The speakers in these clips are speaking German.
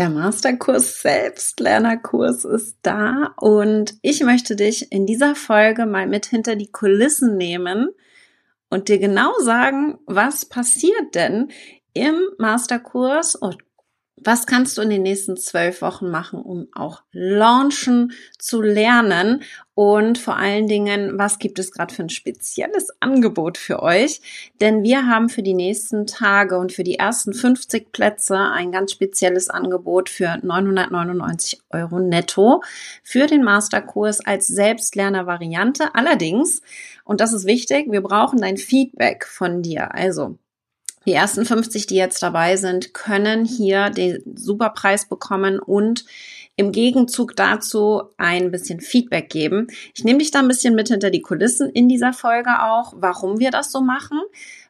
Der Masterkurs Selbstlernerkurs ist da. Und ich möchte dich in dieser Folge mal mit hinter die Kulissen nehmen und dir genau sagen, was passiert denn im Masterkurs und was kannst du in den nächsten zwölf Wochen machen, um auch launchen zu lernen? Und vor allen Dingen, was gibt es gerade für ein spezielles Angebot für euch? Denn wir haben für die nächsten Tage und für die ersten 50 Plätze ein ganz spezielles Angebot für 999 Euro netto für den Masterkurs als Selbstlerner-Variante. Allerdings, und das ist wichtig, wir brauchen dein Feedback von dir. Also, die ersten 50, die jetzt dabei sind, können hier den Superpreis bekommen und im Gegenzug dazu ein bisschen Feedback geben. Ich nehme dich da ein bisschen mit hinter die Kulissen in dieser Folge auch, warum wir das so machen,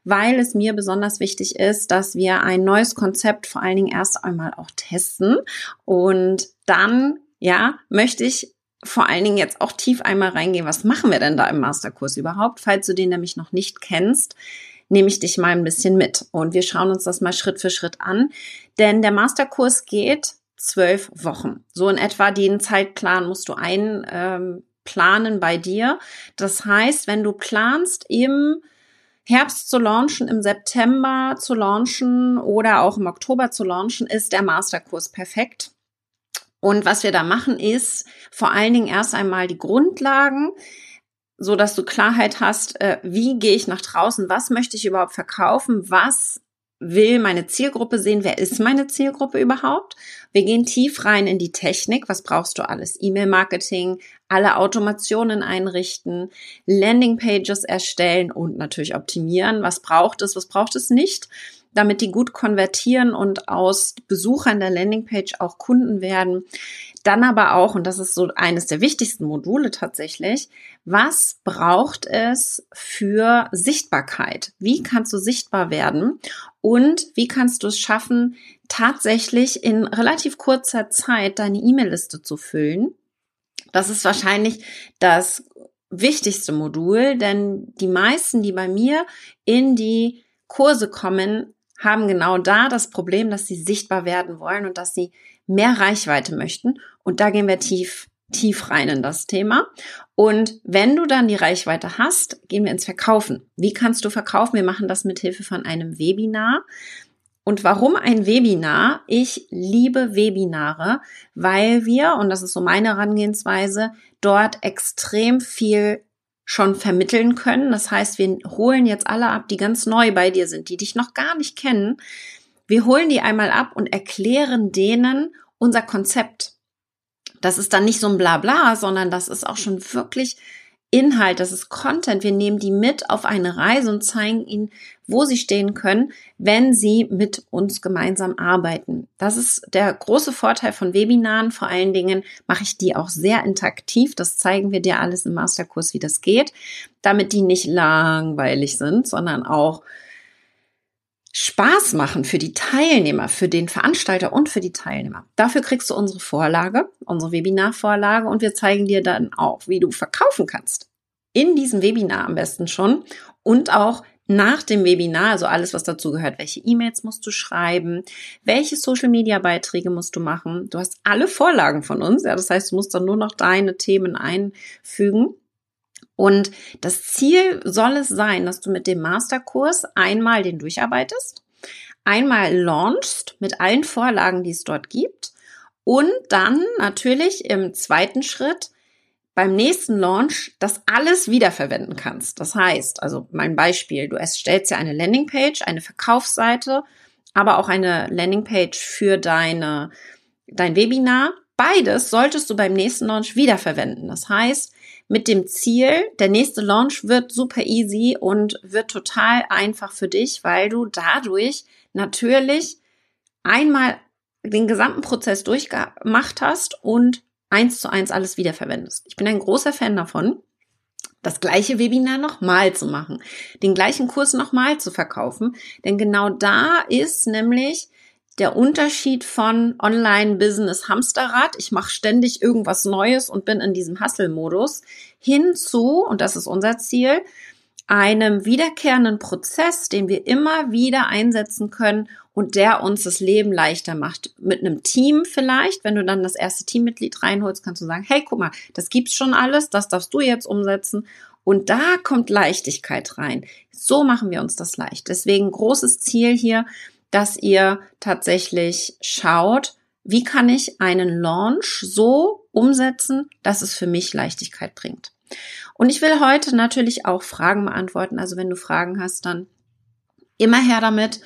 weil es mir besonders wichtig ist, dass wir ein neues Konzept vor allen Dingen erst einmal auch testen. Und dann, ja, möchte ich vor allen Dingen jetzt auch tief einmal reingehen, was machen wir denn da im Masterkurs überhaupt, falls du den nämlich noch nicht kennst nehme ich dich mal ein bisschen mit. Und wir schauen uns das mal Schritt für Schritt an. Denn der Masterkurs geht zwölf Wochen. So in etwa den Zeitplan musst du einplanen ähm, bei dir. Das heißt, wenn du planst, im Herbst zu launchen, im September zu launchen oder auch im Oktober zu launchen, ist der Masterkurs perfekt. Und was wir da machen, ist vor allen Dingen erst einmal die Grundlagen so dass du Klarheit hast, äh, wie gehe ich nach draußen, was möchte ich überhaupt verkaufen, was will meine Zielgruppe sehen, wer ist meine Zielgruppe überhaupt. Wir gehen tief rein in die Technik, was brauchst du alles? E-Mail-Marketing, alle Automationen einrichten, Landingpages erstellen und natürlich optimieren. Was braucht es, was braucht es nicht? damit die gut konvertieren und aus Besuchern der Landingpage auch Kunden werden. Dann aber auch, und das ist so eines der wichtigsten Module tatsächlich, was braucht es für Sichtbarkeit? Wie kannst du sichtbar werden? Und wie kannst du es schaffen, tatsächlich in relativ kurzer Zeit deine E-Mail-Liste zu füllen? Das ist wahrscheinlich das wichtigste Modul, denn die meisten, die bei mir in die Kurse kommen, haben genau da das Problem, dass sie sichtbar werden wollen und dass sie mehr Reichweite möchten. Und da gehen wir tief, tief rein in das Thema. Und wenn du dann die Reichweite hast, gehen wir ins Verkaufen. Wie kannst du verkaufen? Wir machen das mit Hilfe von einem Webinar. Und warum ein Webinar? Ich liebe Webinare, weil wir, und das ist so meine Herangehensweise, dort extrem viel schon vermitteln können. Das heißt, wir holen jetzt alle ab, die ganz neu bei dir sind, die dich noch gar nicht kennen. Wir holen die einmal ab und erklären denen unser Konzept. Das ist dann nicht so ein Blabla, sondern das ist auch schon wirklich Inhalt, das ist Content. Wir nehmen die mit auf eine Reise und zeigen ihnen, wo sie stehen können, wenn sie mit uns gemeinsam arbeiten. Das ist der große Vorteil von Webinaren. Vor allen Dingen mache ich die auch sehr interaktiv. Das zeigen wir dir alles im Masterkurs, wie das geht, damit die nicht langweilig sind, sondern auch Spaß machen für die Teilnehmer, für den Veranstalter und für die Teilnehmer. Dafür kriegst du unsere Vorlage, unsere Webinarvorlage und wir zeigen dir dann auch, wie du verkaufen kannst. In diesem Webinar am besten schon und auch nach dem Webinar, also alles, was dazu gehört, welche E-Mails musst du schreiben, welche Social-Media-Beiträge musst du machen. Du hast alle Vorlagen von uns, ja, das heißt, du musst dann nur noch deine Themen einfügen und das Ziel soll es sein, dass du mit dem Masterkurs einmal den durcharbeitest, einmal launchst mit allen Vorlagen, die es dort gibt und dann natürlich im zweiten Schritt beim nächsten Launch das alles wiederverwenden kannst. Das heißt, also mein Beispiel, du erstellst ja eine Landingpage, eine Verkaufsseite, aber auch eine Landingpage für deine, dein Webinar. Beides solltest du beim nächsten Launch wiederverwenden. Das heißt, mit dem Ziel, der nächste Launch wird super easy und wird total einfach für dich, weil du dadurch natürlich einmal den gesamten Prozess durchgemacht hast und eins zu eins alles wiederverwendest. Ich bin ein großer Fan davon, das gleiche Webinar nochmal zu machen, den gleichen Kurs nochmal zu verkaufen. Denn genau da ist nämlich der Unterschied von Online-Business Hamsterrad, ich mache ständig irgendwas Neues und bin in diesem Hustle-Modus, hinzu, und das ist unser Ziel, einem wiederkehrenden Prozess, den wir immer wieder einsetzen können und der uns das Leben leichter macht. Mit einem Team vielleicht, wenn du dann das erste Teammitglied reinholst, kannst du sagen, hey, guck mal, das gibt's schon alles, das darfst du jetzt umsetzen. Und da kommt Leichtigkeit rein. So machen wir uns das leicht. Deswegen großes Ziel hier, dass ihr tatsächlich schaut, wie kann ich einen Launch so umsetzen, dass es für mich Leichtigkeit bringt. Und ich will heute natürlich auch Fragen beantworten. Also wenn du Fragen hast, dann immer her damit.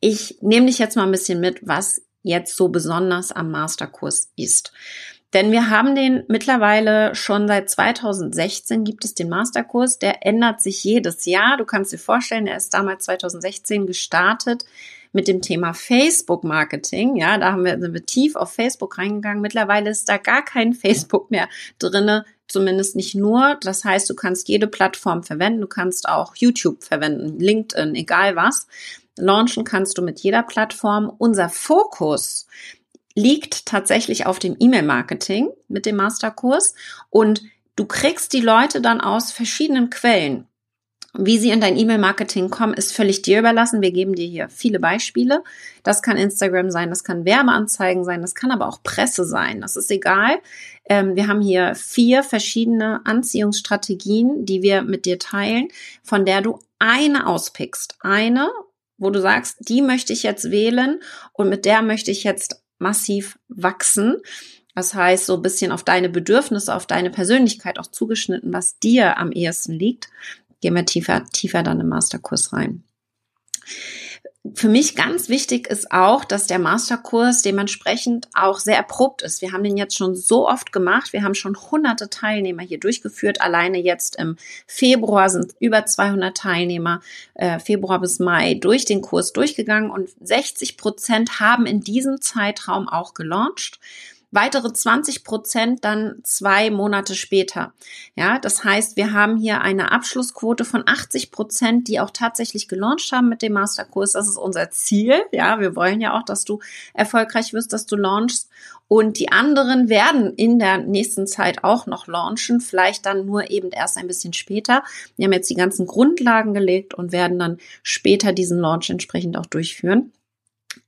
Ich nehme dich jetzt mal ein bisschen mit, was jetzt so besonders am Masterkurs ist. Denn wir haben den mittlerweile schon seit 2016 gibt es den Masterkurs. Der ändert sich jedes Jahr. Du kannst dir vorstellen, er ist damals 2016 gestartet mit dem Thema Facebook Marketing. Ja, da haben wir, sind wir tief auf Facebook reingegangen. Mittlerweile ist da gar kein Facebook mehr drinne zumindest nicht nur. Das heißt, du kannst jede Plattform verwenden. Du kannst auch YouTube verwenden, LinkedIn, egal was. Launchen kannst du mit jeder Plattform. Unser Fokus liegt tatsächlich auf dem E-Mail-Marketing mit dem Masterkurs und du kriegst die Leute dann aus verschiedenen Quellen. Wie sie in dein E-Mail-Marketing kommen, ist völlig dir überlassen. Wir geben dir hier viele Beispiele. Das kann Instagram sein, das kann Werbeanzeigen sein, das kann aber auch Presse sein. Das ist egal. Ähm, wir haben hier vier verschiedene Anziehungsstrategien, die wir mit dir teilen, von der du eine auspickst. Eine, wo du sagst, die möchte ich jetzt wählen und mit der möchte ich jetzt massiv wachsen. Das heißt, so ein bisschen auf deine Bedürfnisse, auf deine Persönlichkeit auch zugeschnitten, was dir am ehesten liegt gehen wir tiefer, tiefer dann im Masterkurs rein. Für mich ganz wichtig ist auch, dass der Masterkurs dementsprechend auch sehr erprobt ist. Wir haben den jetzt schon so oft gemacht. Wir haben schon hunderte Teilnehmer hier durchgeführt. Alleine jetzt im Februar sind über 200 Teilnehmer äh, Februar bis Mai durch den Kurs durchgegangen und 60 Prozent haben in diesem Zeitraum auch gelauncht weitere 20 Prozent dann zwei Monate später. Ja, das heißt, wir haben hier eine Abschlussquote von 80 Prozent, die auch tatsächlich gelauncht haben mit dem Masterkurs. Das ist unser Ziel. Ja, wir wollen ja auch, dass du erfolgreich wirst, dass du launchst. Und die anderen werden in der nächsten Zeit auch noch launchen, vielleicht dann nur eben erst ein bisschen später. Wir haben jetzt die ganzen Grundlagen gelegt und werden dann später diesen Launch entsprechend auch durchführen.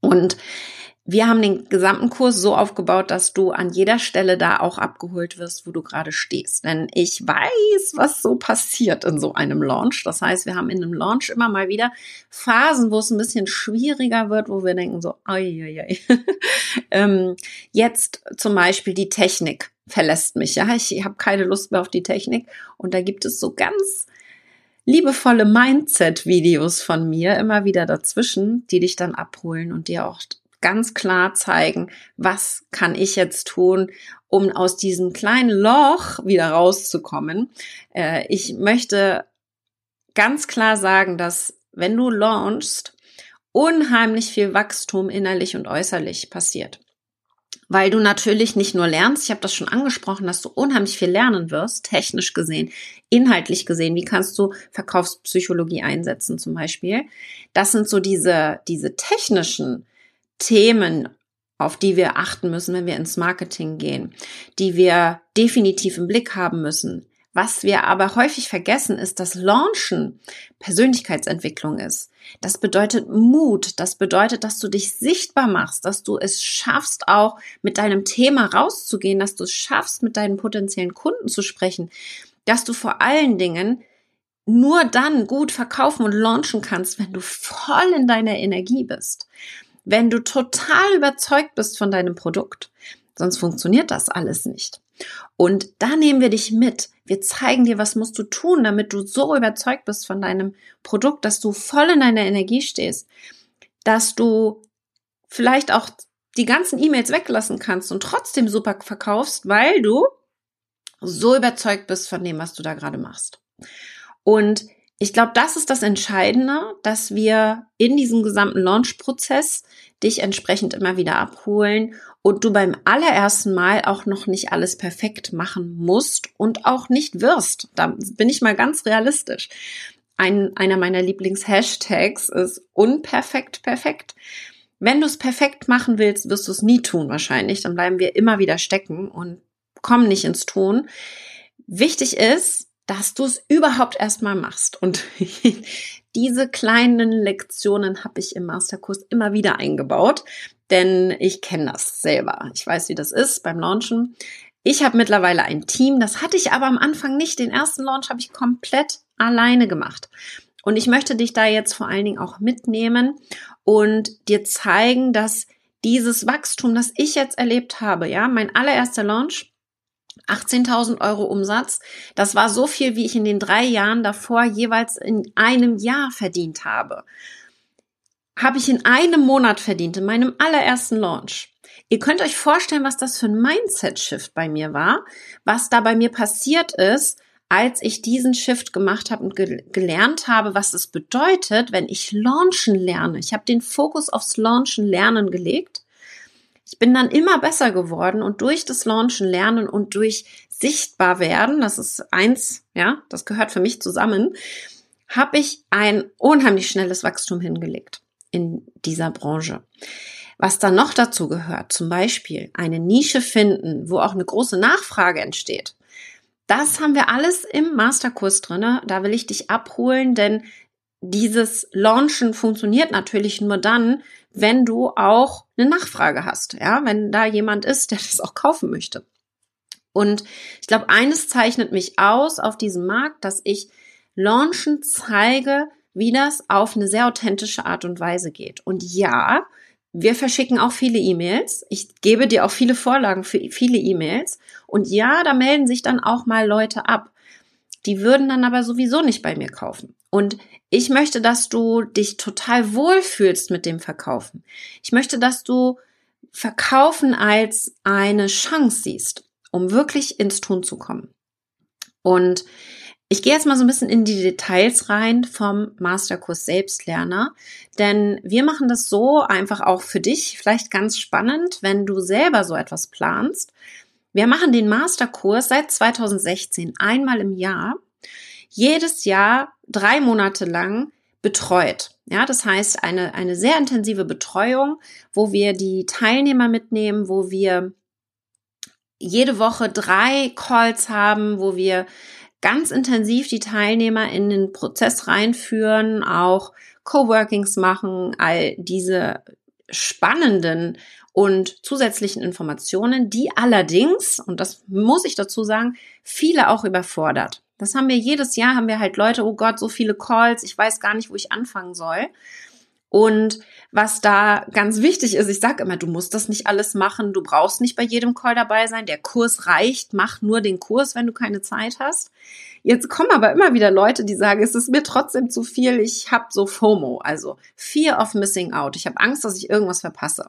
Und wir haben den gesamten Kurs so aufgebaut, dass du an jeder Stelle da auch abgeholt wirst, wo du gerade stehst. Denn ich weiß, was so passiert in so einem Launch. Das heißt, wir haben in einem Launch immer mal wieder Phasen, wo es ein bisschen schwieriger wird, wo wir denken so, ai, ai, ähm, jetzt zum Beispiel die Technik verlässt mich. Ja, ich habe keine Lust mehr auf die Technik. Und da gibt es so ganz liebevolle Mindset-Videos von mir immer wieder dazwischen, die dich dann abholen und dir auch ganz klar zeigen, was kann ich jetzt tun, um aus diesem kleinen Loch wieder rauszukommen. Äh, ich möchte ganz klar sagen, dass wenn du launchst, unheimlich viel Wachstum innerlich und äußerlich passiert. Weil du natürlich nicht nur lernst, ich habe das schon angesprochen, dass du unheimlich viel lernen wirst, technisch gesehen, inhaltlich gesehen. Wie kannst du Verkaufspsychologie einsetzen zum Beispiel? Das sind so diese, diese technischen Themen, auf die wir achten müssen, wenn wir ins Marketing gehen, die wir definitiv im Blick haben müssen. Was wir aber häufig vergessen, ist, dass Launchen Persönlichkeitsentwicklung ist. Das bedeutet Mut. Das bedeutet, dass du dich sichtbar machst, dass du es schaffst, auch mit deinem Thema rauszugehen, dass du es schaffst, mit deinen potenziellen Kunden zu sprechen, dass du vor allen Dingen nur dann gut verkaufen und launchen kannst, wenn du voll in deiner Energie bist wenn du total überzeugt bist von deinem Produkt. Sonst funktioniert das alles nicht. Und da nehmen wir dich mit. Wir zeigen dir, was musst du tun, damit du so überzeugt bist von deinem Produkt, dass du voll in deiner Energie stehst, dass du vielleicht auch die ganzen E-Mails weglassen kannst und trotzdem super verkaufst, weil du so überzeugt bist von dem, was du da gerade machst. Und ich glaube, das ist das Entscheidende, dass wir in diesem gesamten Launch-Prozess dich entsprechend immer wieder abholen und du beim allerersten Mal auch noch nicht alles perfekt machen musst und auch nicht wirst. Da bin ich mal ganz realistisch. Ein, einer meiner Lieblings-Hashtags ist unperfekt perfekt. Wenn du es perfekt machen willst, wirst du es nie tun wahrscheinlich. Dann bleiben wir immer wieder stecken und kommen nicht ins Tun. Wichtig ist, dass du es überhaupt erstmal machst. Und diese kleinen Lektionen habe ich im Masterkurs immer wieder eingebaut, denn ich kenne das selber. Ich weiß, wie das ist beim Launchen. Ich habe mittlerweile ein Team, das hatte ich aber am Anfang nicht. Den ersten Launch habe ich komplett alleine gemacht. Und ich möchte dich da jetzt vor allen Dingen auch mitnehmen und dir zeigen, dass dieses Wachstum, das ich jetzt erlebt habe, ja, mein allererster Launch, 18.000 Euro Umsatz. Das war so viel, wie ich in den drei Jahren davor jeweils in einem Jahr verdient habe. Habe ich in einem Monat verdient, in meinem allerersten Launch. Ihr könnt euch vorstellen, was das für ein Mindset-Shift bei mir war, was da bei mir passiert ist, als ich diesen Shift gemacht habe und ge gelernt habe, was es bedeutet, wenn ich launchen lerne. Ich habe den Fokus aufs Launchen lernen gelegt ich bin dann immer besser geworden und durch das Launchen lernen und durch sichtbar werden, das ist eins, ja, das gehört für mich zusammen, habe ich ein unheimlich schnelles Wachstum hingelegt in dieser Branche. Was dann noch dazu gehört, zum Beispiel eine Nische finden, wo auch eine große Nachfrage entsteht. Das haben wir alles im Masterkurs drinne. Da will ich dich abholen, denn dieses Launchen funktioniert natürlich nur dann, wenn du auch eine Nachfrage hast, ja, wenn da jemand ist, der das auch kaufen möchte. Und ich glaube, eines zeichnet mich aus auf diesem Markt, dass ich Launchen zeige, wie das auf eine sehr authentische Art und Weise geht. Und ja, wir verschicken auch viele E-Mails. Ich gebe dir auch viele Vorlagen für viele E-Mails. Und ja, da melden sich dann auch mal Leute ab. Die würden dann aber sowieso nicht bei mir kaufen. Und ich möchte, dass du dich total wohlfühlst mit dem Verkaufen. Ich möchte, dass du Verkaufen als eine Chance siehst, um wirklich ins Tun zu kommen. Und ich gehe jetzt mal so ein bisschen in die Details rein vom Masterkurs Selbstlerner, denn wir machen das so einfach auch für dich, vielleicht ganz spannend, wenn du selber so etwas planst. Wir machen den Masterkurs seit 2016 einmal im Jahr jedes Jahr drei Monate lang betreut. Ja, das heißt eine, eine sehr intensive Betreuung, wo wir die Teilnehmer mitnehmen, wo wir jede Woche drei Calls haben, wo wir ganz intensiv die Teilnehmer in den Prozess reinführen, auch Coworkings machen, all diese spannenden und zusätzlichen Informationen, die allerdings, und das muss ich dazu sagen, viele auch überfordert. Das haben wir jedes Jahr, haben wir halt Leute, oh Gott, so viele Calls, ich weiß gar nicht, wo ich anfangen soll. Und was da ganz wichtig ist, ich sage immer, du musst das nicht alles machen, du brauchst nicht bei jedem Call dabei sein, der Kurs reicht, mach nur den Kurs, wenn du keine Zeit hast. Jetzt kommen aber immer wieder Leute, die sagen, es ist mir trotzdem zu viel, ich habe so FOMO, also Fear of Missing Out. Ich habe Angst, dass ich irgendwas verpasse.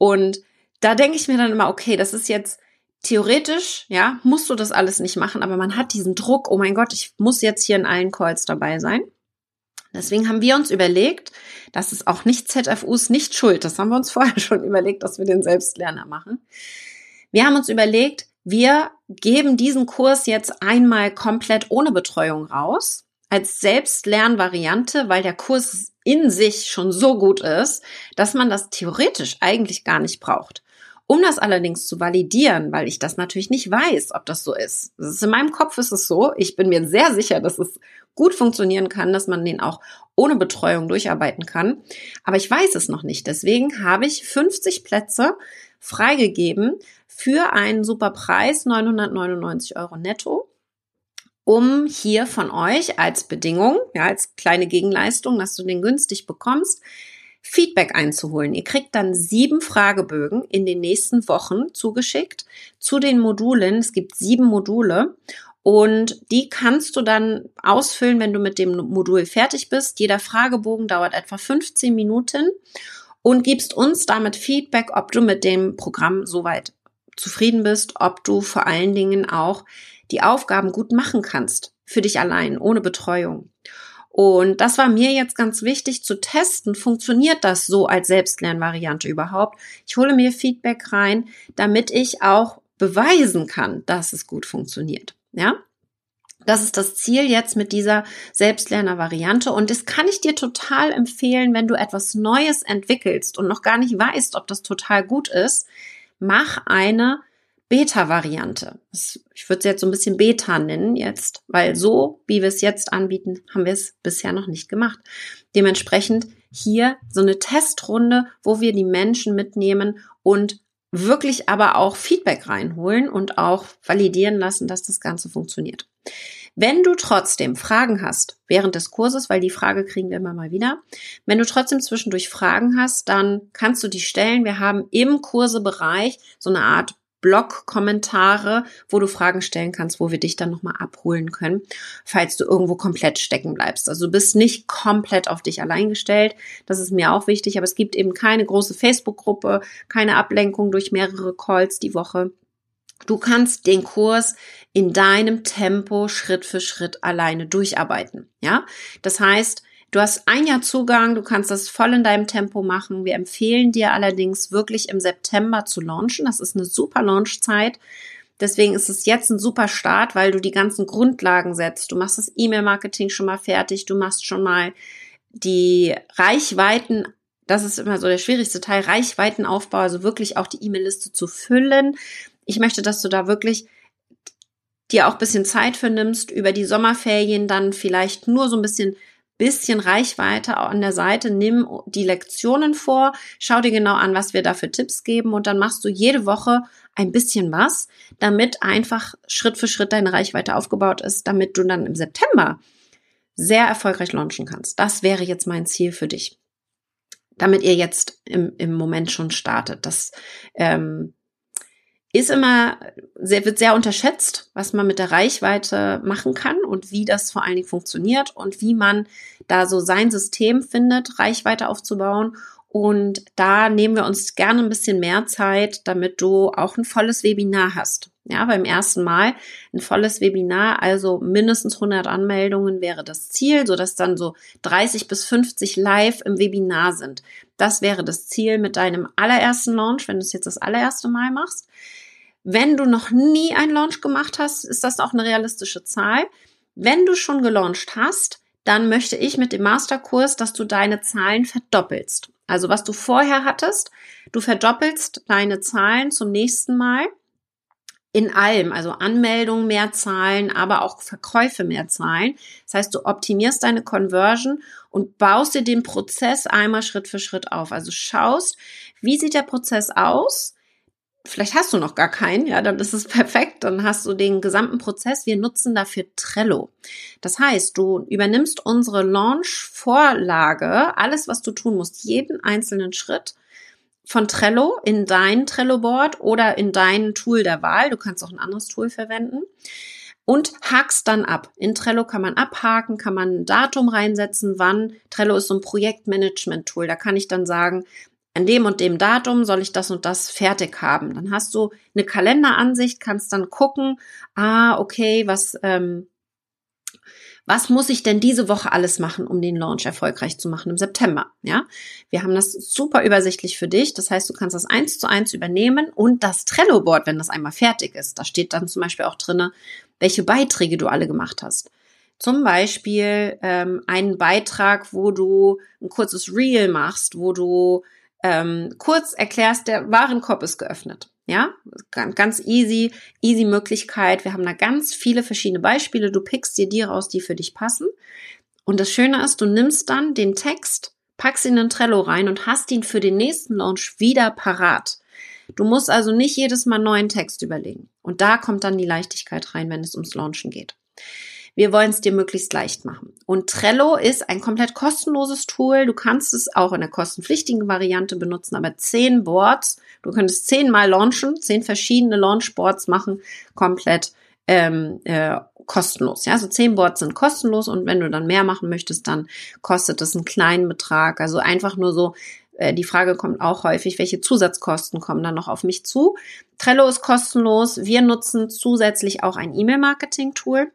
Und da denke ich mir dann immer, okay, das ist jetzt theoretisch, ja, musst du das alles nicht machen, aber man hat diesen Druck, oh mein Gott, ich muss jetzt hier in allen Calls dabei sein. Deswegen haben wir uns überlegt, dass es auch nicht ZFUs nicht schuld. Das haben wir uns vorher schon überlegt, dass wir den Selbstlerner machen. Wir haben uns überlegt, wir geben diesen Kurs jetzt einmal komplett ohne Betreuung raus, als Selbstlernvariante, weil der Kurs in sich schon so gut ist, dass man das theoretisch eigentlich gar nicht braucht. Um das allerdings zu validieren, weil ich das natürlich nicht weiß, ob das so ist. Das ist in meinem Kopf ist es so. Ich bin mir sehr sicher, dass es gut funktionieren kann, dass man den auch ohne Betreuung durcharbeiten kann. Aber ich weiß es noch nicht. Deswegen habe ich 50 Plätze freigegeben für einen super Preis, 999 Euro netto um hier von euch als Bedingung, ja, als kleine Gegenleistung, dass du den günstig bekommst, Feedback einzuholen. Ihr kriegt dann sieben Fragebögen in den nächsten Wochen zugeschickt zu den Modulen. Es gibt sieben Module und die kannst du dann ausfüllen, wenn du mit dem Modul fertig bist. Jeder Fragebogen dauert etwa 15 Minuten und gibst uns damit Feedback, ob du mit dem Programm soweit zufrieden bist, ob du vor allen Dingen auch die Aufgaben gut machen kannst für dich allein, ohne Betreuung. Und das war mir jetzt ganz wichtig zu testen, funktioniert das so als Selbstlernvariante überhaupt? Ich hole mir Feedback rein, damit ich auch beweisen kann, dass es gut funktioniert. Ja? Das ist das Ziel jetzt mit dieser Selbstlerner-Variante. Und das kann ich dir total empfehlen, wenn du etwas Neues entwickelst und noch gar nicht weißt, ob das total gut ist. Mach eine Beta-Variante. Ich würde es jetzt so ein bisschen Beta nennen jetzt, weil so, wie wir es jetzt anbieten, haben wir es bisher noch nicht gemacht. Dementsprechend hier so eine Testrunde, wo wir die Menschen mitnehmen und wirklich aber auch Feedback reinholen und auch validieren lassen, dass das Ganze funktioniert. Wenn du trotzdem Fragen hast während des Kurses, weil die Frage kriegen wir immer mal wieder, wenn du trotzdem zwischendurch Fragen hast, dann kannst du die stellen. Wir haben im Kursebereich so eine Art Blog-Kommentare, wo du Fragen stellen kannst, wo wir dich dann nochmal abholen können, falls du irgendwo komplett stecken bleibst. Also du bist nicht komplett auf dich allein gestellt. Das ist mir auch wichtig, aber es gibt eben keine große Facebook-Gruppe, keine Ablenkung durch mehrere Calls die Woche. Du kannst den Kurs in deinem Tempo Schritt für Schritt alleine durcharbeiten. Ja, das heißt, Du hast ein Jahr Zugang, du kannst das voll in deinem Tempo machen. Wir empfehlen dir allerdings wirklich im September zu launchen. Das ist eine super Launchzeit. Deswegen ist es jetzt ein super Start, weil du die ganzen Grundlagen setzt. Du machst das E-Mail-Marketing schon mal fertig, du machst schon mal die Reichweiten, das ist immer so der schwierigste Teil, Reichweitenaufbau, also wirklich auch die E-Mail-Liste zu füllen. Ich möchte, dass du da wirklich dir auch bisschen Zeit für nimmst, über die Sommerferien dann vielleicht nur so ein bisschen bisschen Reichweite an der Seite, nimm die Lektionen vor, schau dir genau an, was wir da für Tipps geben und dann machst du jede Woche ein bisschen was, damit einfach Schritt für Schritt deine Reichweite aufgebaut ist, damit du dann im September sehr erfolgreich launchen kannst. Das wäre jetzt mein Ziel für dich. Damit ihr jetzt im, im Moment schon startet. Das ähm, ist immer sehr, wird sehr unterschätzt, was man mit der Reichweite machen kann und wie das vor allen Dingen funktioniert und wie man da so sein System findet, Reichweite aufzubauen. Und da nehmen wir uns gerne ein bisschen mehr Zeit, damit du auch ein volles Webinar hast. Ja, beim ersten Mal ein volles Webinar, also mindestens 100 Anmeldungen wäre das Ziel, so dass dann so 30 bis 50 live im Webinar sind. Das wäre das Ziel mit deinem allerersten Launch, wenn du es jetzt das allererste Mal machst. Wenn du noch nie einen Launch gemacht hast, ist das auch eine realistische Zahl. Wenn du schon gelauncht hast, dann möchte ich mit dem Masterkurs, dass du deine Zahlen verdoppelst. Also was du vorher hattest, du verdoppelst deine Zahlen zum nächsten Mal in allem, also Anmeldungen mehr Zahlen, aber auch Verkäufe mehr Zahlen. Das heißt, du optimierst deine Conversion und baust dir den Prozess einmal Schritt für Schritt auf. Also schaust, wie sieht der Prozess aus? Vielleicht hast du noch gar keinen, ja, dann ist es perfekt, dann hast du den gesamten Prozess. Wir nutzen dafür Trello. Das heißt, du übernimmst unsere Launch-Vorlage, alles, was du tun musst, jeden einzelnen Schritt von Trello in dein Trello-Board oder in dein Tool der Wahl. Du kannst auch ein anderes Tool verwenden und hakst dann ab. In Trello kann man abhaken, kann man ein Datum reinsetzen, wann. Trello ist so ein Projektmanagement-Tool. Da kann ich dann sagen, an dem und dem Datum soll ich das und das fertig haben. Dann hast du eine Kalenderansicht, kannst dann gucken, ah, okay, was, ähm, was muss ich denn diese Woche alles machen, um den Launch erfolgreich zu machen im September? Ja, wir haben das super übersichtlich für dich. Das heißt, du kannst das eins zu eins übernehmen und das Trello-Board, wenn das einmal fertig ist, da steht dann zum Beispiel auch drinne, welche Beiträge du alle gemacht hast. Zum Beispiel ähm, einen Beitrag, wo du ein kurzes Reel machst, wo du ähm, kurz erklärst, der Warenkorb ist geöffnet. Ja, ganz easy, easy Möglichkeit. Wir haben da ganz viele verschiedene Beispiele. Du pickst dir die raus, die für dich passen. Und das Schöne ist, du nimmst dann den Text, packst ihn in Trello rein und hast ihn für den nächsten Launch wieder parat. Du musst also nicht jedes Mal neuen Text überlegen. Und da kommt dann die Leichtigkeit rein, wenn es ums Launchen geht. Wir wollen es dir möglichst leicht machen. Und Trello ist ein komplett kostenloses Tool. Du kannst es auch in der kostenpflichtigen Variante benutzen, aber zehn Boards, du könntest zehnmal launchen, zehn verschiedene Launchboards machen, komplett ähm, äh, kostenlos. Ja, also zehn Boards sind kostenlos und wenn du dann mehr machen möchtest, dann kostet es einen kleinen Betrag. Also einfach nur so, äh, die Frage kommt auch häufig, welche Zusatzkosten kommen dann noch auf mich zu? Trello ist kostenlos. Wir nutzen zusätzlich auch ein E-Mail-Marketing-Tool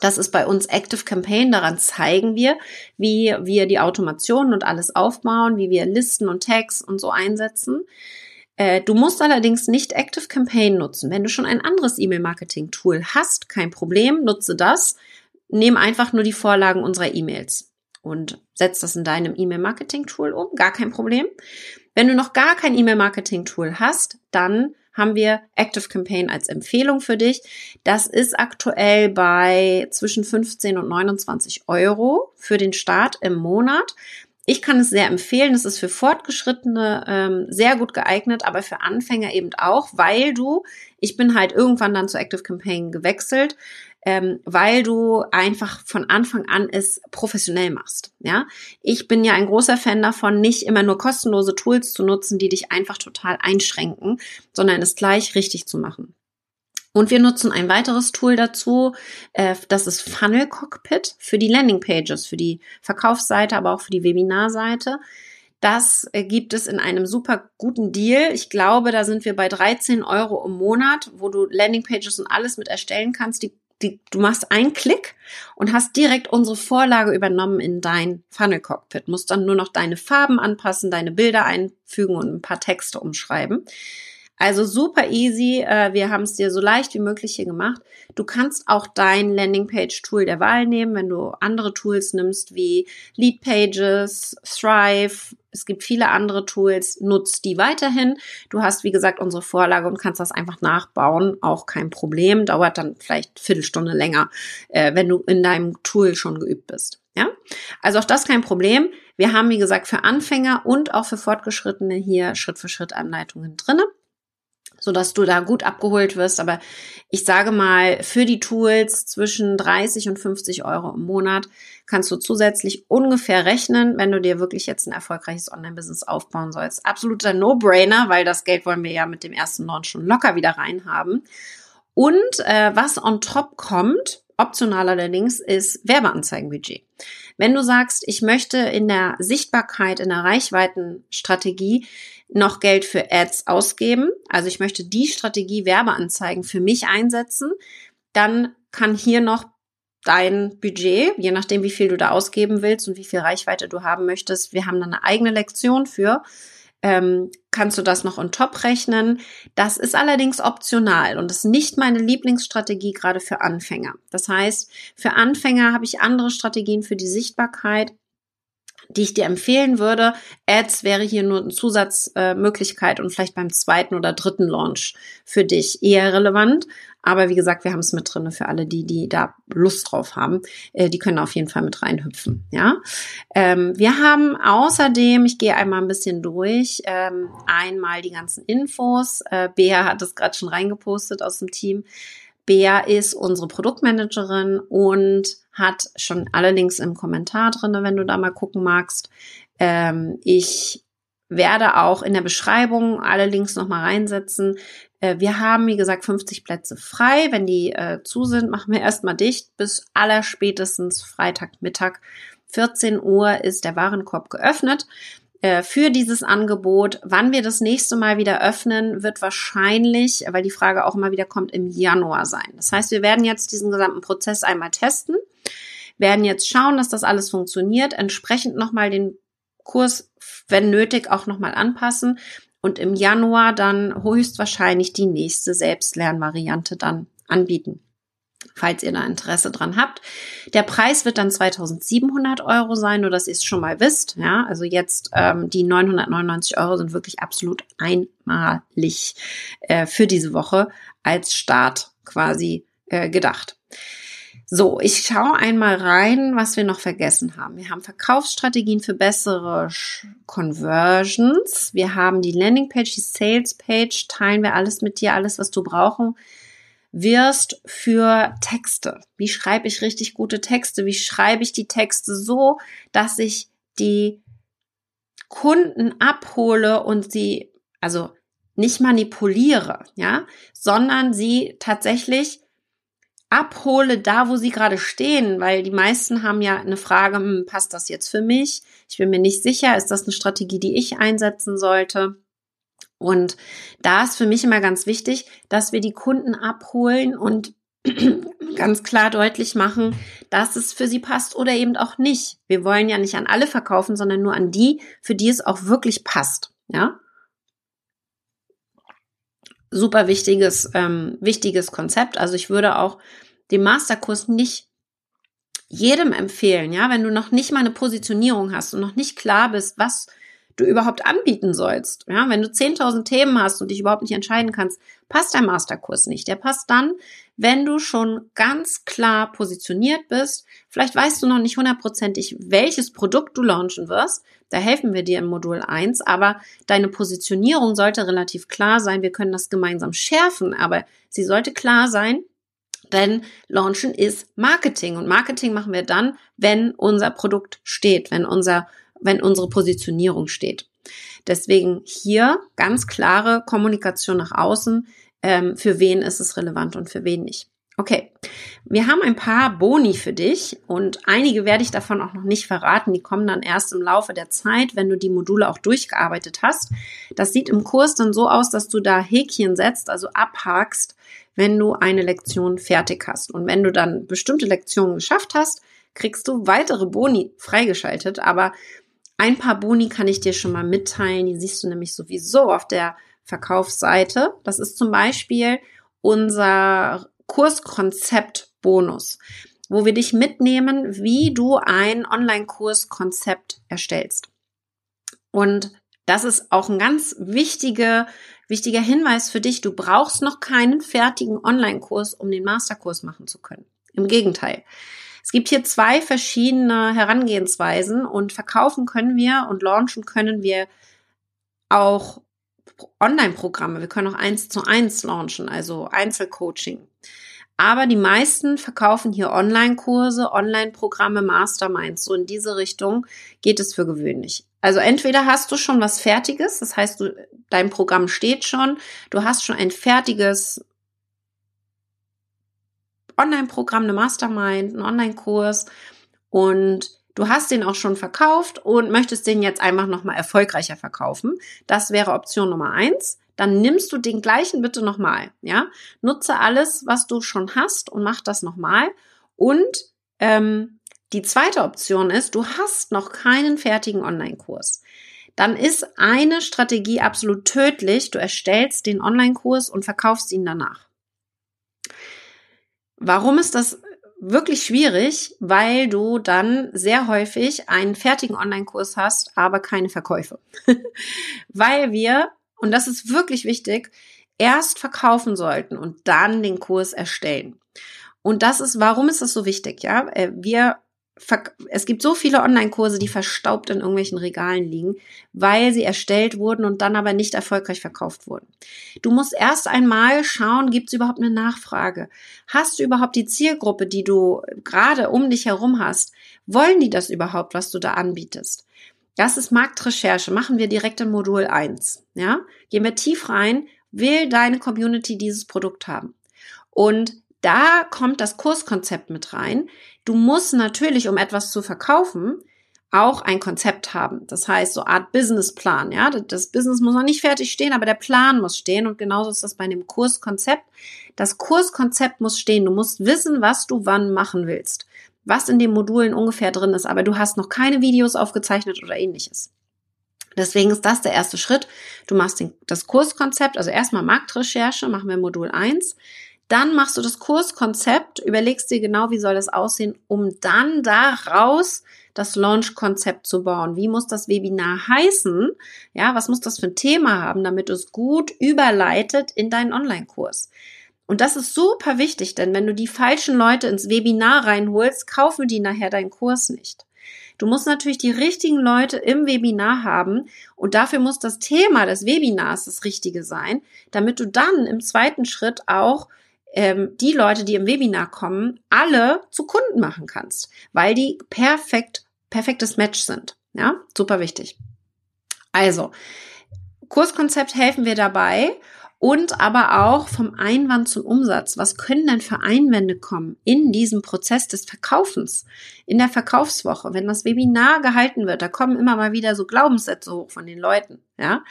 Das ist bei uns Active Campaign. Daran zeigen wir, wie wir die Automation und alles aufbauen, wie wir Listen und Tags und so einsetzen. Äh, du musst allerdings nicht Active Campaign nutzen. Wenn du schon ein anderes E-Mail-Marketing-Tool hast, kein Problem, nutze das. Nimm einfach nur die Vorlagen unserer E-Mails und setz das in deinem E-Mail-Marketing-Tool um. Gar kein Problem. Wenn du noch gar kein E-Mail-Marketing-Tool hast, dann haben wir Active Campaign als Empfehlung für dich. Das ist aktuell bei zwischen 15 und 29 Euro für den Start im Monat. Ich kann es sehr empfehlen. Es ist für Fortgeschrittene ähm, sehr gut geeignet, aber für Anfänger eben auch, weil du, ich bin halt irgendwann dann zu Active Campaign gewechselt, ähm, weil du einfach von Anfang an es professionell machst. Ja, ich bin ja ein großer Fan davon, nicht immer nur kostenlose Tools zu nutzen, die dich einfach total einschränken, sondern es gleich richtig zu machen. Und wir nutzen ein weiteres Tool dazu, äh, das ist Funnel Cockpit für die Landing Pages, für die Verkaufsseite, aber auch für die Webinarseite. Das äh, gibt es in einem super guten Deal. Ich glaube, da sind wir bei 13 Euro im Monat, wo du Landingpages und alles mit erstellen kannst. Die die, du machst einen Klick und hast direkt unsere Vorlage übernommen in dein Funnel Cockpit. Musst dann nur noch deine Farben anpassen, deine Bilder einfügen und ein paar Texte umschreiben. Also super easy. Äh, wir haben es dir so leicht wie möglich hier gemacht. Du kannst auch dein Landingpage-Tool der Wahl nehmen, wenn du andere Tools nimmst wie Leadpages, Thrive. Es gibt viele andere Tools. Nutzt die weiterhin. Du hast, wie gesagt, unsere Vorlage und kannst das einfach nachbauen. Auch kein Problem. Dauert dann vielleicht Viertelstunde länger, äh, wenn du in deinem Tool schon geübt bist. Ja, also auch das kein Problem. Wir haben, wie gesagt, für Anfänger und auch für Fortgeschrittene hier Schritt für Schritt Anleitungen drinne so dass du da gut abgeholt wirst. Aber ich sage mal, für die Tools zwischen 30 und 50 Euro im Monat kannst du zusätzlich ungefähr rechnen, wenn du dir wirklich jetzt ein erfolgreiches Online-Business aufbauen sollst. Absoluter No-Brainer, weil das Geld wollen wir ja mit dem ersten Launch schon locker wieder reinhaben. Und äh, was on top kommt, optional allerdings, ist Werbeanzeigenbudget. Wenn du sagst, ich möchte in der Sichtbarkeit, in der Reichweitenstrategie noch Geld für Ads ausgeben, also ich möchte die Strategie Werbeanzeigen für mich einsetzen, dann kann hier noch dein Budget, je nachdem, wie viel du da ausgeben willst und wie viel Reichweite du haben möchtest. Wir haben da eine eigene Lektion für. Ähm, kannst du das noch on top rechnen? Das ist allerdings optional und ist nicht meine Lieblingsstrategie gerade für Anfänger. Das heißt, für Anfänger habe ich andere Strategien für die Sichtbarkeit die ich dir empfehlen würde. Ads wäre hier nur eine Zusatzmöglichkeit äh, und vielleicht beim zweiten oder dritten Launch für dich eher relevant. Aber wie gesagt, wir haben es mit drinne für alle, die, die da Lust drauf haben. Äh, die können auf jeden Fall mit reinhüpfen. Ja, ähm, wir haben außerdem, ich gehe einmal ein bisschen durch, ähm, einmal die ganzen Infos. Äh, Bea hat es gerade schon reingepostet aus dem Team. Bea ist unsere Produktmanagerin und hat schon alle Links im Kommentar drinne, wenn du da mal gucken magst. Ähm, ich werde auch in der Beschreibung alle Links nochmal reinsetzen. Äh, wir haben, wie gesagt, 50 Plätze frei. Wenn die äh, zu sind, machen wir erstmal dicht. Bis allerspätestens Freitagmittag 14 Uhr ist der Warenkorb geöffnet. Äh, für dieses Angebot. Wann wir das nächste Mal wieder öffnen, wird wahrscheinlich, weil die Frage auch immer wieder kommt, im Januar sein. Das heißt, wir werden jetzt diesen gesamten Prozess einmal testen, werden jetzt schauen, dass das alles funktioniert, entsprechend nochmal den Kurs, wenn nötig, auch nochmal anpassen und im Januar dann höchstwahrscheinlich die nächste Selbstlernvariante dann anbieten falls ihr da Interesse dran habt. Der Preis wird dann 2700 Euro sein, nur dass ihr es schon mal wisst. Ja, also jetzt ähm, die 999 Euro sind wirklich absolut einmalig äh, für diese Woche als Start quasi äh, gedacht. So, ich schaue einmal rein, was wir noch vergessen haben. Wir haben Verkaufsstrategien für bessere Conversions. Wir haben die Landingpage, die Salespage. Teilen wir alles mit dir, alles, was du brauchen wirst für Texte. Wie schreibe ich richtig gute Texte? Wie schreibe ich die Texte so, dass ich die Kunden abhole und sie, also nicht manipuliere, ja, sondern sie tatsächlich abhole da, wo sie gerade stehen, weil die meisten haben ja eine Frage, hm, passt das jetzt für mich? Ich bin mir nicht sicher, ist das eine Strategie, die ich einsetzen sollte? Und da ist für mich immer ganz wichtig, dass wir die Kunden abholen und ganz klar deutlich machen, dass es für sie passt oder eben auch nicht. Wir wollen ja nicht an alle verkaufen, sondern nur an die, für die es auch wirklich passt. Ja? Super wichtiges, ähm, wichtiges Konzept. Also ich würde auch den Masterkurs nicht jedem empfehlen, ja, wenn du noch nicht mal eine Positionierung hast und noch nicht klar bist, was du überhaupt anbieten sollst. Ja, wenn du 10.000 Themen hast und dich überhaupt nicht entscheiden kannst, passt der Masterkurs nicht. Der passt dann, wenn du schon ganz klar positioniert bist. Vielleicht weißt du noch nicht hundertprozentig, welches Produkt du launchen wirst. Da helfen wir dir im Modul 1, aber deine Positionierung sollte relativ klar sein. Wir können das gemeinsam schärfen, aber sie sollte klar sein. Denn Launchen ist Marketing und Marketing machen wir dann, wenn unser Produkt steht, wenn unser wenn unsere Positionierung steht. Deswegen hier ganz klare Kommunikation nach außen, ähm, für wen ist es relevant und für wen nicht. Okay, wir haben ein paar Boni für dich und einige werde ich davon auch noch nicht verraten. Die kommen dann erst im Laufe der Zeit, wenn du die Module auch durchgearbeitet hast. Das sieht im Kurs dann so aus, dass du da Häkchen setzt, also abhakst, wenn du eine Lektion fertig hast. Und wenn du dann bestimmte Lektionen geschafft hast, kriegst du weitere Boni freigeschaltet. Aber ein paar Boni kann ich dir schon mal mitteilen. Die siehst du nämlich sowieso auf der Verkaufsseite. Das ist zum Beispiel unser Kurskonzept-Bonus, wo wir dich mitnehmen, wie du ein Online-Kurskonzept erstellst. Und das ist auch ein ganz wichtige, wichtiger Hinweis für dich. Du brauchst noch keinen fertigen Online-Kurs, um den Masterkurs machen zu können. Im Gegenteil. Es gibt hier zwei verschiedene Herangehensweisen und verkaufen können wir und launchen können wir auch Online-Programme. Wir können auch eins zu eins launchen, also Einzelcoaching. Aber die meisten verkaufen hier Online-Kurse, Online-Programme, Masterminds. So in diese Richtung geht es für gewöhnlich. Also entweder hast du schon was Fertiges, das heißt, du, dein Programm steht schon, du hast schon ein fertiges Online-Programm, eine Mastermind, einen Online-Kurs und du hast den auch schon verkauft und möchtest den jetzt einfach nochmal erfolgreicher verkaufen. Das wäre Option Nummer eins. Dann nimmst du den gleichen bitte nochmal, ja. Nutze alles, was du schon hast und mach das nochmal. Und ähm, die zweite Option ist, du hast noch keinen fertigen Online-Kurs. Dann ist eine Strategie absolut tödlich. Du erstellst den Online-Kurs und verkaufst ihn danach. Warum ist das wirklich schwierig? Weil du dann sehr häufig einen fertigen Online-Kurs hast, aber keine Verkäufe. Weil wir, und das ist wirklich wichtig, erst verkaufen sollten und dann den Kurs erstellen. Und das ist, warum ist das so wichtig? Ja, äh, wir es gibt so viele Online-Kurse, die verstaubt in irgendwelchen Regalen liegen, weil sie erstellt wurden und dann aber nicht erfolgreich verkauft wurden. Du musst erst einmal schauen, gibt es überhaupt eine Nachfrage? Hast du überhaupt die Zielgruppe, die du gerade um dich herum hast? Wollen die das überhaupt, was du da anbietest? Das ist Marktrecherche, machen wir direkt in Modul 1. Ja? Gehen wir tief rein, will deine Community dieses Produkt haben? Und da kommt das Kurskonzept mit rein. Du musst natürlich, um etwas zu verkaufen, auch ein Konzept haben. Das heißt, so Art Businessplan, ja. Das Business muss noch nicht fertig stehen, aber der Plan muss stehen und genauso ist das bei dem Kurskonzept. Das Kurskonzept muss stehen. Du musst wissen, was du wann machen willst. Was in den Modulen ungefähr drin ist, aber du hast noch keine Videos aufgezeichnet oder ähnliches. Deswegen ist das der erste Schritt. Du machst den, das Kurskonzept, also erstmal Marktrecherche, machen wir Modul 1. Dann machst du das Kurskonzept, überlegst dir genau, wie soll das aussehen, um dann daraus das Launch-Konzept zu bauen. Wie muss das Webinar heißen? Ja, was muss das für ein Thema haben, damit es gut überleitet in deinen Online-Kurs? Und das ist super wichtig, denn wenn du die falschen Leute ins Webinar reinholst, kaufen die nachher deinen Kurs nicht. Du musst natürlich die richtigen Leute im Webinar haben und dafür muss das Thema des Webinars das Richtige sein, damit du dann im zweiten Schritt auch ähm, die Leute, die im Webinar kommen, alle zu Kunden machen kannst, weil die perfekt, perfektes Match sind. Ja, super wichtig. Also, Kurskonzept helfen wir dabei und aber auch vom Einwand zum Umsatz. Was können denn für Einwände kommen in diesem Prozess des Verkaufens, in der Verkaufswoche, wenn das Webinar gehalten wird? Da kommen immer mal wieder so Glaubenssätze hoch von den Leuten, ja,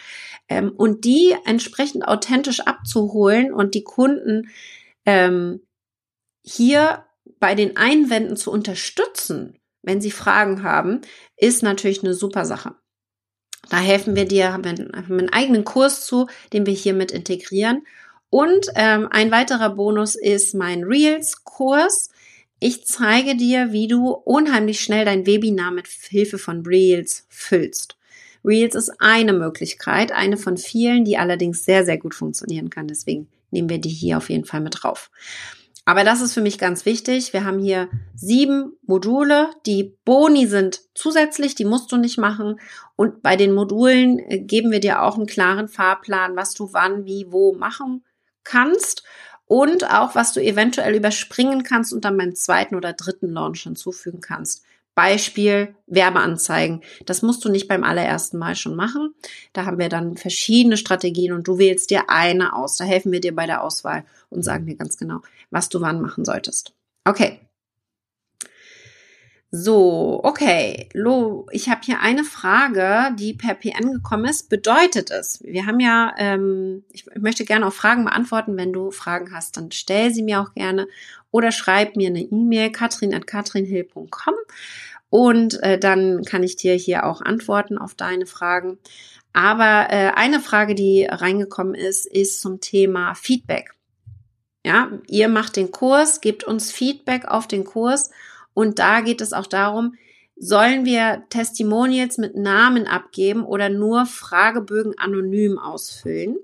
ähm, und die entsprechend authentisch abzuholen und die Kunden ähm, hier bei den Einwänden zu unterstützen, wenn sie Fragen haben, ist natürlich eine super Sache. Da helfen wir dir, haben wir einen eigenen Kurs zu, den wir hier mit integrieren. Und ähm, ein weiterer Bonus ist mein Reels-Kurs. Ich zeige dir, wie du unheimlich schnell dein Webinar mit Hilfe von Reels füllst. Reels ist eine Möglichkeit, eine von vielen, die allerdings sehr, sehr gut funktionieren kann. Deswegen nehmen wir die hier auf jeden Fall mit drauf. Aber das ist für mich ganz wichtig. Wir haben hier sieben Module. Die Boni sind zusätzlich, die musst du nicht machen. Und bei den Modulen äh, geben wir dir auch einen klaren Fahrplan, was du wann, wie, wo machen kannst und auch was du eventuell überspringen kannst und dann beim zweiten oder dritten Launch hinzufügen kannst. Beispiel Werbeanzeigen. Das musst du nicht beim allerersten Mal schon machen. Da haben wir dann verschiedene Strategien und du wählst dir eine aus. Da helfen wir dir bei der Auswahl und sagen dir ganz genau, was du wann machen solltest. Okay. So, okay. Lo, ich habe hier eine Frage, die per PN gekommen ist. Bedeutet es? Wir haben ja, ähm, ich möchte gerne auch Fragen beantworten. Wenn du Fragen hast, dann stell sie mir auch gerne oder schreib mir eine E-Mail katrin@katrinhill.com und äh, dann kann ich dir hier auch antworten auf deine Fragen. Aber äh, eine Frage, die reingekommen ist, ist zum Thema Feedback. Ja, ihr macht den Kurs, gebt uns Feedback auf den Kurs und da geht es auch darum, sollen wir Testimonials mit Namen abgeben oder nur Fragebögen anonym ausfüllen?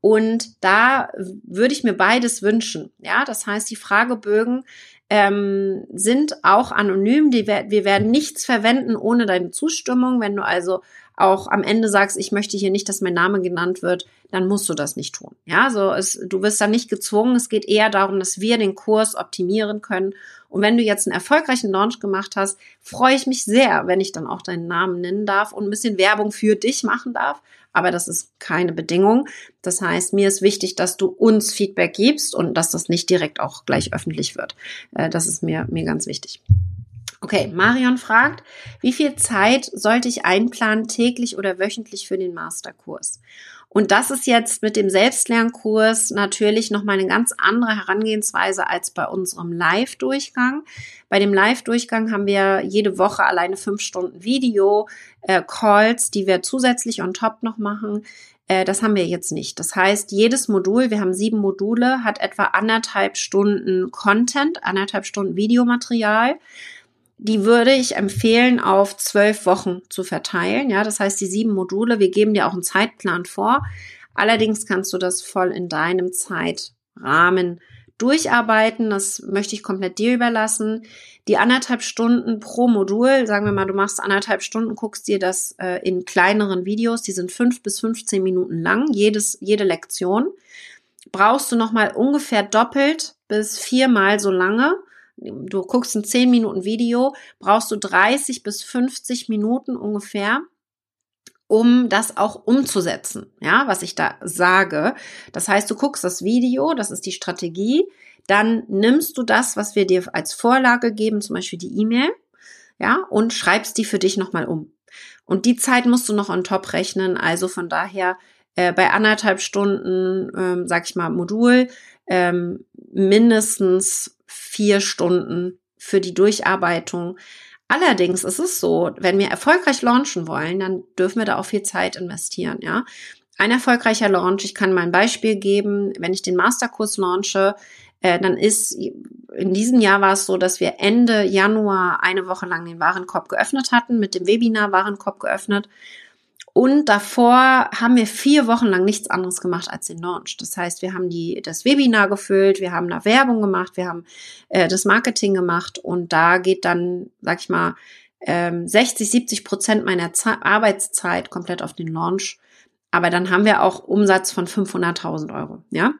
Und da würde ich mir beides wünschen. Ja, das heißt, die Fragebögen ähm, sind auch anonym. Die, wir werden nichts verwenden ohne deine Zustimmung. Wenn du also auch am Ende sagst, ich möchte hier nicht, dass mein Name genannt wird, dann musst du das nicht tun. Ja, so es, du wirst da nicht gezwungen. Es geht eher darum, dass wir den Kurs optimieren können. Und wenn du jetzt einen erfolgreichen Launch gemacht hast, freue ich mich sehr, wenn ich dann auch deinen Namen nennen darf und ein bisschen Werbung für dich machen darf. Aber das ist keine Bedingung. Das heißt, mir ist wichtig, dass du uns Feedback gibst und dass das nicht direkt auch gleich öffentlich wird. Äh, das ist mir, mir ganz wichtig. Okay, Marion fragt, wie viel Zeit sollte ich einplanen, täglich oder wöchentlich für den Masterkurs? Und das ist jetzt mit dem Selbstlernkurs natürlich nochmal eine ganz andere Herangehensweise als bei unserem Live-Durchgang. Bei dem Live-Durchgang haben wir jede Woche alleine fünf Stunden Video-Calls, äh, die wir zusätzlich on top noch machen. Äh, das haben wir jetzt nicht. Das heißt, jedes Modul, wir haben sieben Module, hat etwa anderthalb Stunden Content, anderthalb Stunden Videomaterial die würde ich empfehlen, auf zwölf Wochen zu verteilen. Ja, das heißt, die sieben Module, wir geben dir auch einen Zeitplan vor. Allerdings kannst du das voll in deinem Zeitrahmen durcharbeiten. Das möchte ich komplett dir überlassen. Die anderthalb Stunden pro Modul, sagen wir mal, du machst anderthalb Stunden, guckst dir das äh, in kleineren Videos, die sind fünf bis 15 Minuten lang, jedes, jede Lektion. Brauchst du nochmal ungefähr doppelt bis viermal so lange du guckst ein 10 Minuten Video, brauchst du 30 bis 50 Minuten ungefähr, um das auch umzusetzen, ja, was ich da sage. Das heißt, du guckst das Video, das ist die Strategie, dann nimmst du das, was wir dir als Vorlage geben, zum Beispiel die E-Mail, ja, und schreibst die für dich nochmal um. Und die Zeit musst du noch on top rechnen, also von daher äh, bei anderthalb Stunden, ähm, sag ich mal, Modul, ähm, mindestens vier Stunden für die Durcharbeitung. Allerdings ist es so, wenn wir erfolgreich launchen wollen, dann dürfen wir da auch viel Zeit investieren, ja. Ein erfolgreicher Launch, ich kann mal ein Beispiel geben, wenn ich den Masterkurs launche, äh, dann ist in diesem Jahr war es so, dass wir Ende Januar eine Woche lang den Warenkorb geöffnet hatten, mit dem Webinar Warenkorb geöffnet. Und davor haben wir vier Wochen lang nichts anderes gemacht als den Launch. Das heißt, wir haben die, das Webinar gefüllt, wir haben da Werbung gemacht, wir haben äh, das Marketing gemacht und da geht dann, sag ich mal, ähm, 60, 70 Prozent meiner Ze Arbeitszeit komplett auf den Launch. Aber dann haben wir auch Umsatz von 500.000 Euro, ja.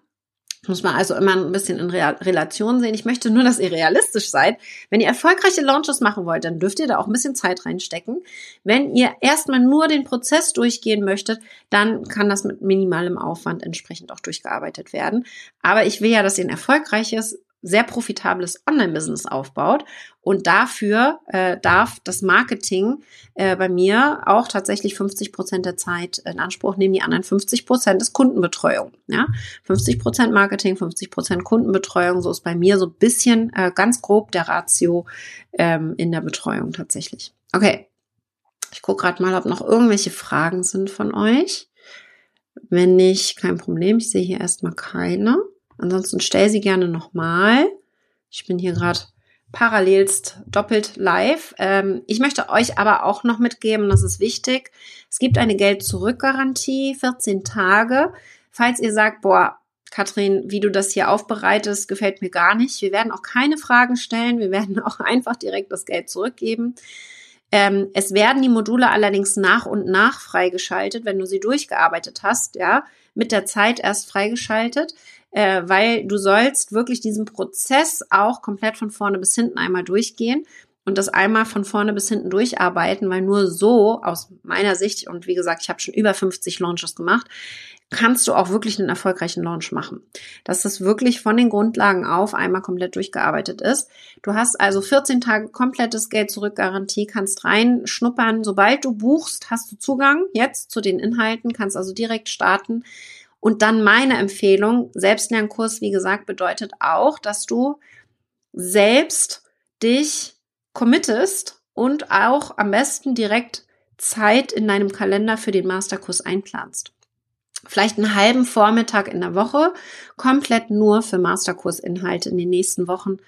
Muss man also immer ein bisschen in Relation sehen. Ich möchte nur, dass ihr realistisch seid. Wenn ihr erfolgreiche Launches machen wollt, dann dürft ihr da auch ein bisschen Zeit reinstecken. Wenn ihr erstmal nur den Prozess durchgehen möchtet, dann kann das mit minimalem Aufwand entsprechend auch durchgearbeitet werden. Aber ich will ja, dass ihr ein erfolgreiches sehr profitables Online-Business aufbaut. Und dafür äh, darf das Marketing äh, bei mir auch tatsächlich 50 Prozent der Zeit in Anspruch nehmen. Die anderen 50 Prozent ist Kundenbetreuung. Ja? 50 Prozent Marketing, 50 Prozent Kundenbetreuung. So ist bei mir so ein bisschen äh, ganz grob der Ratio ähm, in der Betreuung tatsächlich. Okay, ich gucke gerade mal, ob noch irgendwelche Fragen sind von euch. Wenn nicht, kein Problem. Ich sehe hier erstmal keine. Ansonsten stell sie gerne nochmal. Ich bin hier gerade parallelst doppelt live. Ähm, ich möchte euch aber auch noch mitgeben, das ist wichtig. Es gibt eine Geld-Zurück-Garantie, 14 Tage. Falls ihr sagt, boah, Katrin, wie du das hier aufbereitest, gefällt mir gar nicht. Wir werden auch keine Fragen stellen. Wir werden auch einfach direkt das Geld zurückgeben. Ähm, es werden die Module allerdings nach und nach freigeschaltet, wenn du sie durchgearbeitet hast, ja, mit der Zeit erst freigeschaltet, äh, weil du sollst wirklich diesen Prozess auch komplett von vorne bis hinten einmal durchgehen und das einmal von vorne bis hinten durcharbeiten, weil nur so aus meiner Sicht und wie gesagt, ich habe schon über 50 Launches gemacht, kannst du auch wirklich einen erfolgreichen Launch machen. Dass das wirklich von den Grundlagen auf einmal komplett durchgearbeitet ist. Du hast also 14 Tage komplettes Geld zurück Garantie, kannst reinschnuppern. Sobald du buchst, hast du Zugang jetzt zu den Inhalten, kannst also direkt starten. Und dann meine Empfehlung, Selbstlernkurs, wie gesagt, bedeutet auch, dass du selbst dich committest und auch am besten direkt Zeit in deinem Kalender für den Masterkurs einplanst vielleicht einen halben Vormittag in der Woche komplett nur für Masterkursinhalte in den nächsten Wochen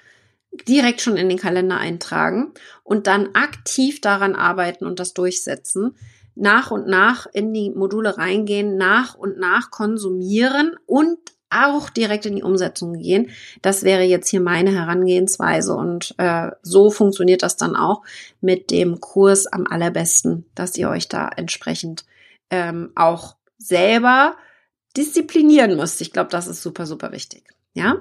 direkt schon in den Kalender eintragen und dann aktiv daran arbeiten und das durchsetzen. Nach und nach in die Module reingehen, nach und nach konsumieren und auch direkt in die Umsetzung gehen. Das wäre jetzt hier meine Herangehensweise und äh, so funktioniert das dann auch mit dem Kurs am allerbesten, dass ihr euch da entsprechend ähm, auch selber disziplinieren müsst. Ich glaube, das ist super, super wichtig. Ja?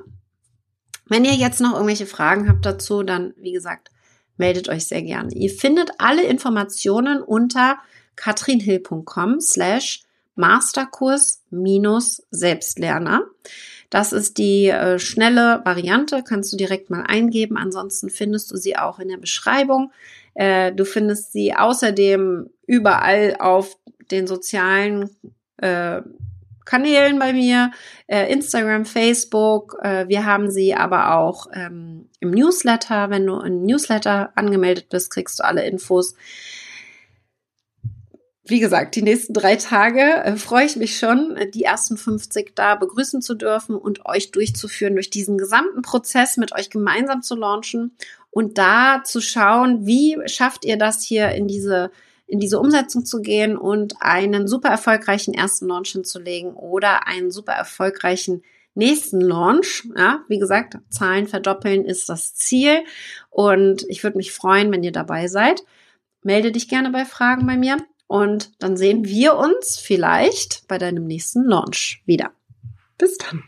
Wenn ihr jetzt noch irgendwelche Fragen habt dazu, dann, wie gesagt, meldet euch sehr gerne. Ihr findet alle Informationen unter katrinhill.com slash Masterkurs minus Selbstlerner. Das ist die äh, schnelle Variante, kannst du direkt mal eingeben. Ansonsten findest du sie auch in der Beschreibung. Äh, du findest sie außerdem überall auf den sozialen äh, Kanälen bei mir, äh, Instagram, Facebook. Äh, wir haben sie aber auch ähm, im Newsletter. Wenn du im Newsletter angemeldet bist, kriegst du alle Infos. Wie gesagt, die nächsten drei Tage äh, freue ich mich schon, die ersten 50 da begrüßen zu dürfen und euch durchzuführen durch diesen gesamten Prozess mit euch gemeinsam zu launchen und da zu schauen, wie schafft ihr das hier in diese in diese Umsetzung zu gehen und einen super erfolgreichen ersten Launch hinzulegen oder einen super erfolgreichen nächsten Launch. Ja, wie gesagt, Zahlen verdoppeln ist das Ziel und ich würde mich freuen, wenn ihr dabei seid. Melde dich gerne bei Fragen bei mir und dann sehen wir uns vielleicht bei deinem nächsten Launch wieder. Bis dann.